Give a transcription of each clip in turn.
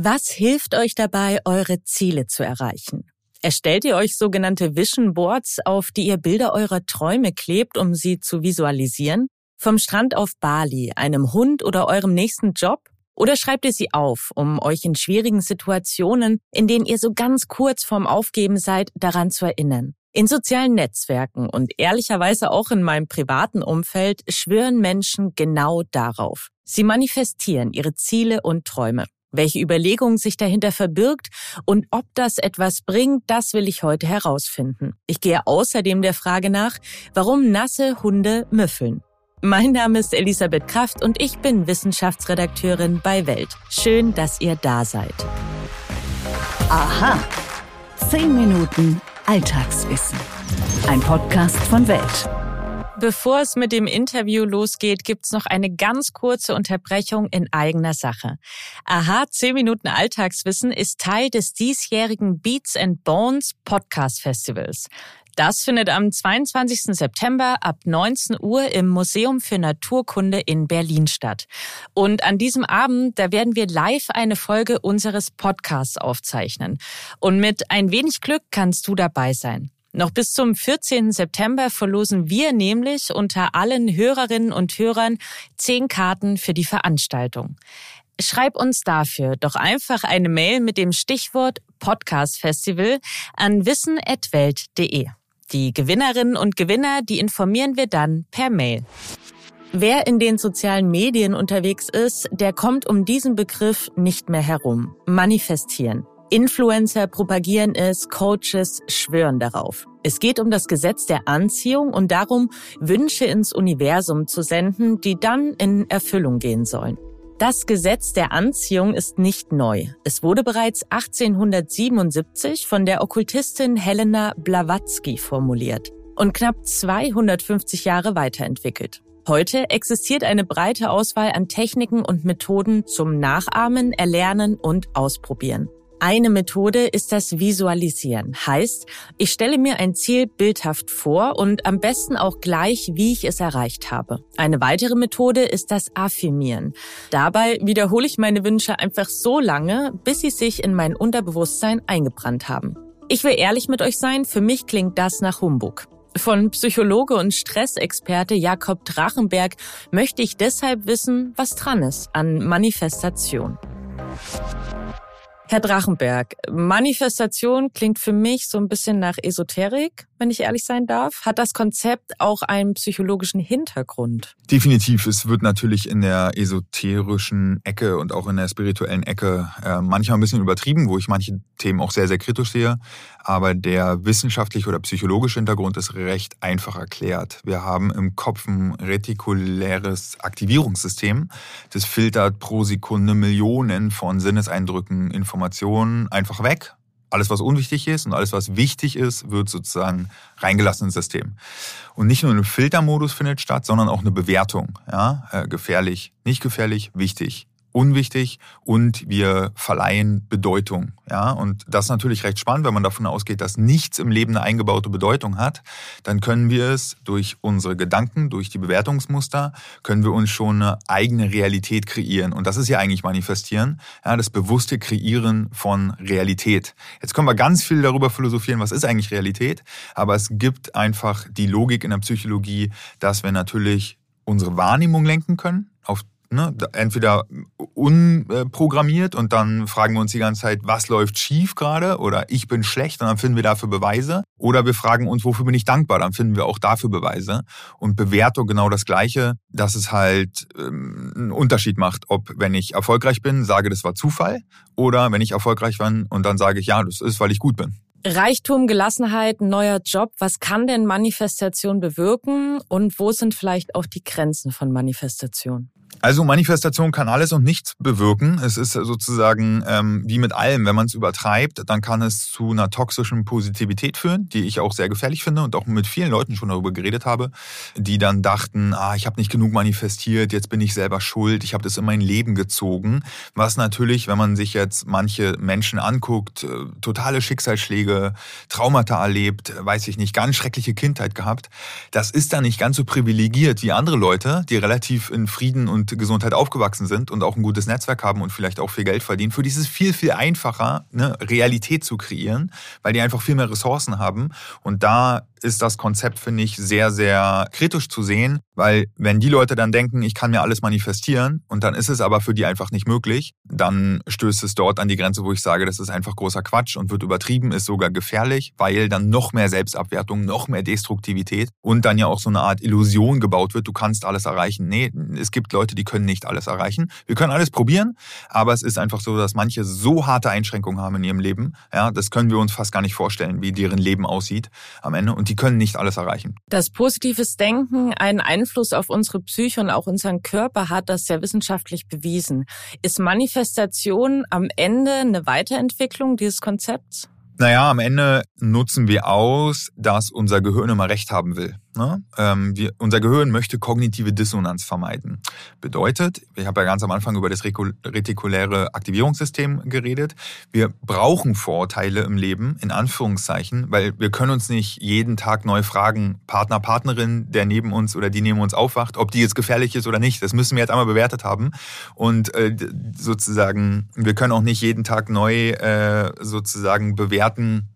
Was hilft euch dabei, eure Ziele zu erreichen? Erstellt ihr euch sogenannte Vision Boards, auf die ihr Bilder eurer Träume klebt, um sie zu visualisieren? Vom Strand auf Bali, einem Hund oder eurem nächsten Job? Oder schreibt ihr sie auf, um euch in schwierigen Situationen, in denen ihr so ganz kurz vorm Aufgeben seid, daran zu erinnern? In sozialen Netzwerken und ehrlicherweise auch in meinem privaten Umfeld schwören Menschen genau darauf. Sie manifestieren ihre Ziele und Träume. Welche Überlegung sich dahinter verbirgt und ob das etwas bringt, das will ich heute herausfinden. Ich gehe außerdem der Frage nach, warum nasse Hunde müffeln. Mein Name ist Elisabeth Kraft und ich bin Wissenschaftsredakteurin bei Welt. Schön, dass ihr da seid. Aha. Zehn Minuten Alltagswissen. Ein Podcast von Welt. Bevor es mit dem Interview losgeht, gibt's noch eine ganz kurze Unterbrechung in eigener Sache. Aha, 10 Minuten Alltagswissen ist Teil des diesjährigen Beats and Bones Podcast Festivals. Das findet am 22. September ab 19 Uhr im Museum für Naturkunde in Berlin statt. Und an diesem Abend, da werden wir live eine Folge unseres Podcasts aufzeichnen. Und mit ein wenig Glück kannst du dabei sein. Noch bis zum 14. September verlosen wir nämlich unter allen Hörerinnen und Hörern zehn Karten für die Veranstaltung. Schreib uns dafür doch einfach eine Mail mit dem Stichwort Podcast Festival an wissen.welt.de. Die Gewinnerinnen und Gewinner, die informieren wir dann per Mail. Wer in den sozialen Medien unterwegs ist, der kommt um diesen Begriff nicht mehr herum. Manifestieren. Influencer propagieren es, Coaches schwören darauf. Es geht um das Gesetz der Anziehung und darum, Wünsche ins Universum zu senden, die dann in Erfüllung gehen sollen. Das Gesetz der Anziehung ist nicht neu. Es wurde bereits 1877 von der Okkultistin Helena Blavatsky formuliert und knapp 250 Jahre weiterentwickelt. Heute existiert eine breite Auswahl an Techniken und Methoden zum Nachahmen, Erlernen und Ausprobieren. Eine Methode ist das Visualisieren. Heißt, ich stelle mir ein Ziel bildhaft vor und am besten auch gleich, wie ich es erreicht habe. Eine weitere Methode ist das Affirmieren. Dabei wiederhole ich meine Wünsche einfach so lange, bis sie sich in mein Unterbewusstsein eingebrannt haben. Ich will ehrlich mit euch sein, für mich klingt das nach Humbug. Von Psychologe und Stressexperte Jakob Drachenberg möchte ich deshalb wissen, was dran ist an Manifestation. Herr Drachenberg, Manifestation klingt für mich so ein bisschen nach Esoterik wenn ich ehrlich sein darf? Hat das Konzept auch einen psychologischen Hintergrund? Definitiv. Es wird natürlich in der esoterischen Ecke und auch in der spirituellen Ecke äh, manchmal ein bisschen übertrieben, wo ich manche Themen auch sehr, sehr kritisch sehe. Aber der wissenschaftliche oder psychologische Hintergrund ist recht einfach erklärt. Wir haben im Kopf ein retikuläres Aktivierungssystem. Das filtert pro Sekunde Millionen von Sinneseindrücken, Informationen einfach weg alles, was unwichtig ist und alles, was wichtig ist, wird sozusagen reingelassen ins System. Und nicht nur ein Filtermodus findet statt, sondern auch eine Bewertung. Ja? Äh, gefährlich, nicht gefährlich, wichtig unwichtig und wir verleihen Bedeutung. Ja, und das ist natürlich recht spannend, wenn man davon ausgeht, dass nichts im Leben eine eingebaute Bedeutung hat, dann können wir es durch unsere Gedanken, durch die Bewertungsmuster, können wir uns schon eine eigene Realität kreieren. Und das ist ja eigentlich manifestieren, ja, das bewusste Kreieren von Realität. Jetzt können wir ganz viel darüber philosophieren, was ist eigentlich Realität, aber es gibt einfach die Logik in der Psychologie, dass wir natürlich unsere Wahrnehmung lenken können auf ne, entweder unprogrammiert und dann fragen wir uns die ganze Zeit, was läuft schief gerade oder ich bin schlecht und dann finden wir dafür Beweise. Oder wir fragen uns, wofür bin ich dankbar, dann finden wir auch dafür Beweise. Und Bewertung genau das Gleiche, dass es halt ähm, einen Unterschied macht, ob wenn ich erfolgreich bin, sage, das war Zufall oder wenn ich erfolgreich bin und dann sage ich, ja, das ist, weil ich gut bin. Reichtum, Gelassenheit, neuer Job. Was kann denn Manifestation bewirken und wo sind vielleicht auch die Grenzen von Manifestation? Also Manifestation kann alles und nichts bewirken. Es ist sozusagen ähm, wie mit allem, wenn man es übertreibt, dann kann es zu einer toxischen Positivität führen, die ich auch sehr gefährlich finde und auch mit vielen Leuten schon darüber geredet habe, die dann dachten, ah, ich habe nicht genug manifestiert, jetzt bin ich selber schuld, ich habe das in mein Leben gezogen. Was natürlich, wenn man sich jetzt manche Menschen anguckt, äh, totale Schicksalsschläge, Traumata erlebt, weiß ich nicht, ganz schreckliche Kindheit gehabt, das ist dann nicht ganz so privilegiert wie andere Leute, die relativ in Frieden und und Gesundheit aufgewachsen sind und auch ein gutes Netzwerk haben und vielleicht auch viel Geld verdienen, für die ist es viel, viel einfacher, eine Realität zu kreieren, weil die einfach viel mehr Ressourcen haben. Und da ist das Konzept, finde ich, sehr, sehr kritisch zu sehen, weil wenn die Leute dann denken, ich kann mir alles manifestieren und dann ist es aber für die einfach nicht möglich, dann stößt es dort an die Grenze, wo ich sage, das ist einfach großer Quatsch und wird übertrieben, ist sogar gefährlich, weil dann noch mehr Selbstabwertung, noch mehr Destruktivität und dann ja auch so eine Art Illusion gebaut wird, du kannst alles erreichen. Nee, es gibt Leute, die können nicht alles erreichen. Wir können alles probieren, aber es ist einfach so, dass manche so harte Einschränkungen haben in ihrem Leben, ja, das können wir uns fast gar nicht vorstellen, wie deren Leben aussieht am Ende und die können nicht alles erreichen. Dass positives Denken einen Einfluss auf unsere Psyche und auch unseren Körper hat, das ist ja wissenschaftlich bewiesen. Ist Manifestation am Ende eine Weiterentwicklung dieses Konzepts? Naja, am Ende nutzen wir aus, dass unser Gehirn immer recht haben will. Ne? Ähm, wir, unser Gehirn möchte kognitive Dissonanz vermeiden. Bedeutet, ich habe ja ganz am Anfang über das retikuläre Aktivierungssystem geredet. Wir brauchen Vorurteile im Leben, in Anführungszeichen, weil wir können uns nicht jeden Tag neu fragen, Partner, Partnerin, der neben uns oder die neben uns aufwacht, ob die jetzt gefährlich ist oder nicht. Das müssen wir jetzt einmal bewertet haben. Und äh, sozusagen, wir können auch nicht jeden Tag neu äh, sozusagen bewerten,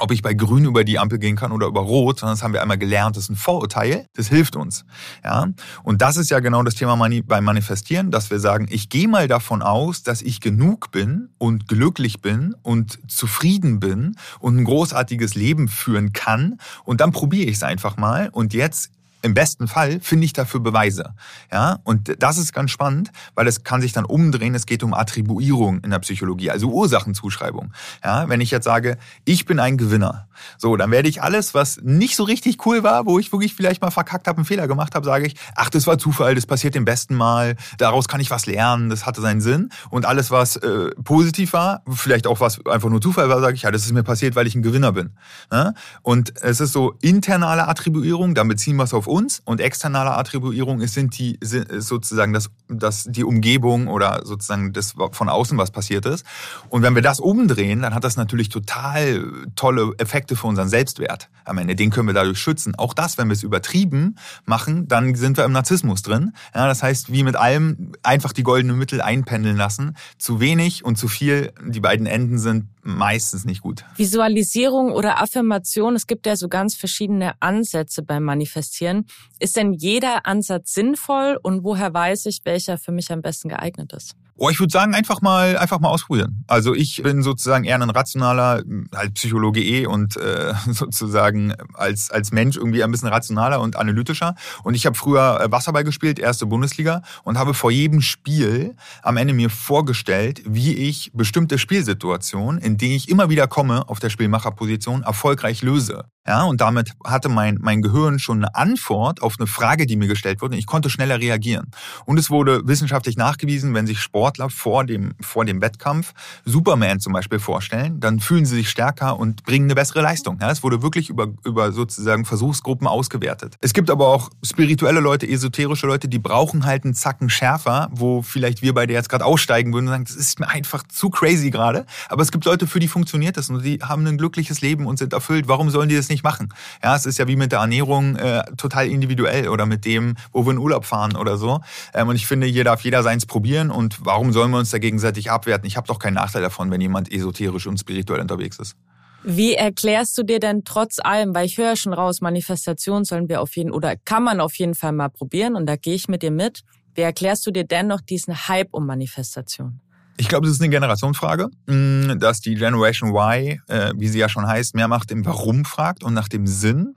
ob ich bei Grün über die Ampel gehen kann oder über Rot, sondern das haben wir einmal gelernt, das ist ein Vorurteil, das hilft uns. Ja? Und das ist ja genau das Thema beim Manifestieren, dass wir sagen, ich gehe mal davon aus, dass ich genug bin und glücklich bin und zufrieden bin und ein großartiges Leben führen kann und dann probiere ich es einfach mal und jetzt im besten Fall finde ich dafür Beweise. Ja, und das ist ganz spannend, weil es kann sich dann umdrehen. Es geht um Attribuierung in der Psychologie, also Ursachenzuschreibung. Ja, wenn ich jetzt sage, ich bin ein Gewinner, so, dann werde ich alles, was nicht so richtig cool war, wo ich wirklich vielleicht mal verkackt habe, einen Fehler gemacht habe, sage ich, ach, das war Zufall, das passiert dem besten Mal, daraus kann ich was lernen, das hatte seinen Sinn. Und alles, was äh, positiv war, vielleicht auch was einfach nur Zufall war, sage ich, ja, das ist mir passiert, weil ich ein Gewinner bin. Ja? Und es ist so internale Attribuierung, dann beziehen wir es auf uns und externe Attribuierung ist, sind die sind sozusagen das, das die Umgebung oder sozusagen das von außen was passiert ist. Und wenn wir das umdrehen, dann hat das natürlich total tolle Effekte für unseren Selbstwert am Ende. Den können wir dadurch schützen. Auch das, wenn wir es übertrieben machen, dann sind wir im Narzissmus drin. Ja, das heißt, wie mit allem einfach die goldene Mittel einpendeln lassen. Zu wenig und zu viel, die beiden Enden sind meistens nicht gut. Visualisierung oder Affirmation, es gibt ja so ganz verschiedene Ansätze beim Manifestieren. Ist denn jeder Ansatz sinnvoll und woher weiß ich, welcher für mich am besten geeignet ist? Oh, ich würde sagen, einfach mal, einfach mal ausprobieren. Also ich bin sozusagen eher ein rationaler, halt Psychologe eh und äh, sozusagen als, als Mensch irgendwie ein bisschen rationaler und analytischer. Und ich habe früher äh, Wasserball gespielt, erste Bundesliga, und habe vor jedem Spiel am Ende mir vorgestellt, wie ich bestimmte Spielsituationen, in denen ich immer wieder komme auf der Spielmacherposition, erfolgreich löse. Ja, und damit hatte mein, mein Gehirn schon eine Antwort auf eine Frage, die mir gestellt wurde. Ich konnte schneller reagieren. Und es wurde wissenschaftlich nachgewiesen, wenn sich Sport Sportler vor dem, vor dem Wettkampf Superman zum Beispiel vorstellen, dann fühlen sie sich stärker und bringen eine bessere Leistung. Ja, es wurde wirklich über, über sozusagen Versuchsgruppen ausgewertet. Es gibt aber auch spirituelle Leute, esoterische Leute, die brauchen halt einen Zacken schärfer, wo vielleicht wir beide jetzt gerade aussteigen würden und sagen, das ist mir einfach zu crazy gerade. Aber es gibt Leute, für die funktioniert das und die haben ein glückliches Leben und sind erfüllt. Warum sollen die das nicht machen? Ja, es ist ja wie mit der Ernährung äh, total individuell oder mit dem, wo wir in Urlaub fahren oder so. Ähm, und ich finde, hier darf jeder seins probieren und warum sollen wir uns da gegenseitig abwerten? Ich habe doch keinen Nachteil davon, wenn jemand esoterisch und spirituell unterwegs ist. Wie erklärst du dir denn trotz allem, weil ich höre schon raus, Manifestation sollen wir auf jeden oder kann man auf jeden Fall mal probieren und da gehe ich mit dir mit. Wie erklärst du dir dennoch diesen Hype um Manifestation? Ich glaube, das ist eine Generationsfrage, mm, dass die Generation Y, äh, wie sie ja schon heißt, mehr nach dem Warum fragt und nach dem Sinn.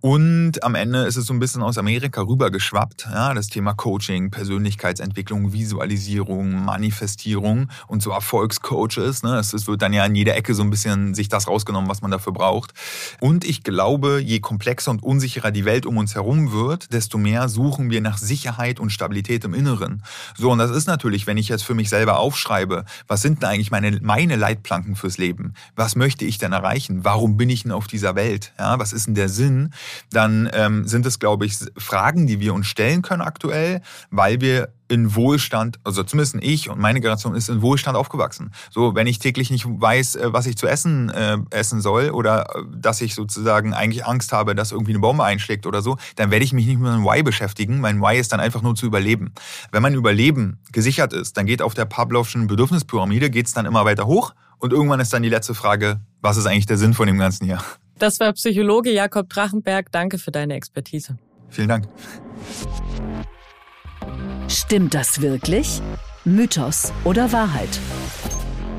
Und am Ende ist es so ein bisschen aus Amerika rübergeschwappt. Ja, das Thema Coaching, Persönlichkeitsentwicklung, Visualisierung, Manifestierung und so Erfolgscoaches. Ne? Es wird dann ja in jeder Ecke so ein bisschen sich das rausgenommen, was man dafür braucht. Und ich glaube, je komplexer und unsicherer die Welt um uns herum wird, desto mehr suchen wir nach Sicherheit und Stabilität im Inneren. So, und das ist natürlich, wenn ich jetzt für mich selber aufschreibe, aufschreibe, was sind denn eigentlich meine, meine Leitplanken fürs Leben? Was möchte ich denn erreichen? Warum bin ich denn auf dieser Welt? Ja, was ist denn der Sinn? Dann ähm, sind es, glaube ich, Fragen, die wir uns stellen können aktuell, weil wir in Wohlstand, also zumindest ich und meine Generation ist in Wohlstand aufgewachsen. So, wenn ich täglich nicht weiß, äh, was ich zu essen äh, essen soll oder äh, dass ich sozusagen eigentlich Angst habe, dass irgendwie eine Bombe einschlägt oder so, dann werde ich mich nicht mit meinem Why beschäftigen. Mein Why ist dann einfach nur zu überleben. Wenn mein Überleben gesichert ist, dann geht auf der Pavlovschen Bedürfnispyramide geht's dann immer weiter hoch und irgendwann ist dann die letzte Frage, was ist eigentlich der Sinn von dem Ganzen hier? Das war Psychologe Jakob Drachenberg. Danke für deine Expertise. Vielen Dank. Stimmt das wirklich? Mythos oder Wahrheit?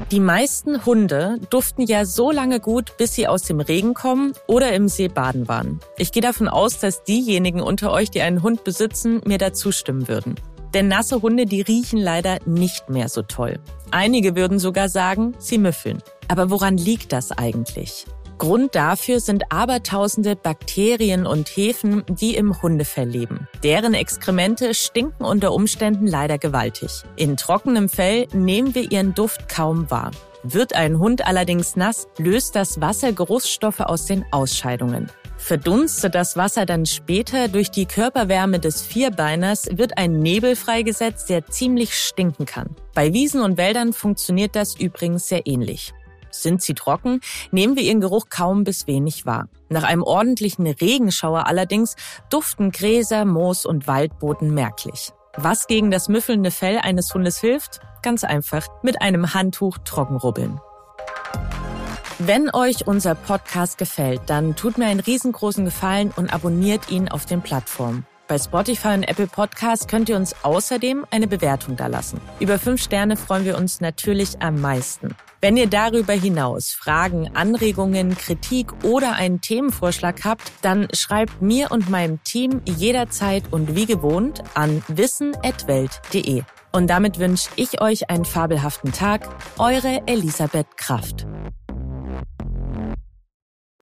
Die meisten Hunde duften ja so lange gut, bis sie aus dem Regen kommen oder im See baden waren. Ich gehe davon aus, dass diejenigen unter euch, die einen Hund besitzen, mir da zustimmen würden. Denn nasse Hunde, die riechen leider nicht mehr so toll. Einige würden sogar sagen, sie müffeln. Aber woran liegt das eigentlich? Grund dafür sind abertausende Bakterien und Hefen, die im Hundefell leben. Deren Exkremente stinken unter Umständen leider gewaltig. In trockenem Fell nehmen wir ihren Duft kaum wahr. Wird ein Hund allerdings nass, löst das Wasser Geruchsstoffe aus den Ausscheidungen. Verdunstet das Wasser dann später durch die Körperwärme des Vierbeiners, wird ein Nebel freigesetzt, der ziemlich stinken kann. Bei Wiesen und Wäldern funktioniert das übrigens sehr ähnlich. Sind sie trocken, nehmen wir ihren Geruch kaum bis wenig wahr. Nach einem ordentlichen Regenschauer allerdings duften Gräser, Moos und Waldboden merklich. Was gegen das müffelnde Fell eines Hundes hilft? Ganz einfach, mit einem Handtuch trockenrubbeln. Wenn euch unser Podcast gefällt, dann tut mir einen riesengroßen Gefallen und abonniert ihn auf den Plattformen. Bei Spotify und Apple Podcasts könnt ihr uns außerdem eine Bewertung dalassen. Über fünf Sterne freuen wir uns natürlich am meisten. Wenn ihr darüber hinaus Fragen, Anregungen, Kritik oder einen Themenvorschlag habt, dann schreibt mir und meinem Team jederzeit und wie gewohnt an wissen.welt.de. Und damit wünsche ich euch einen fabelhaften Tag. Eure Elisabeth Kraft.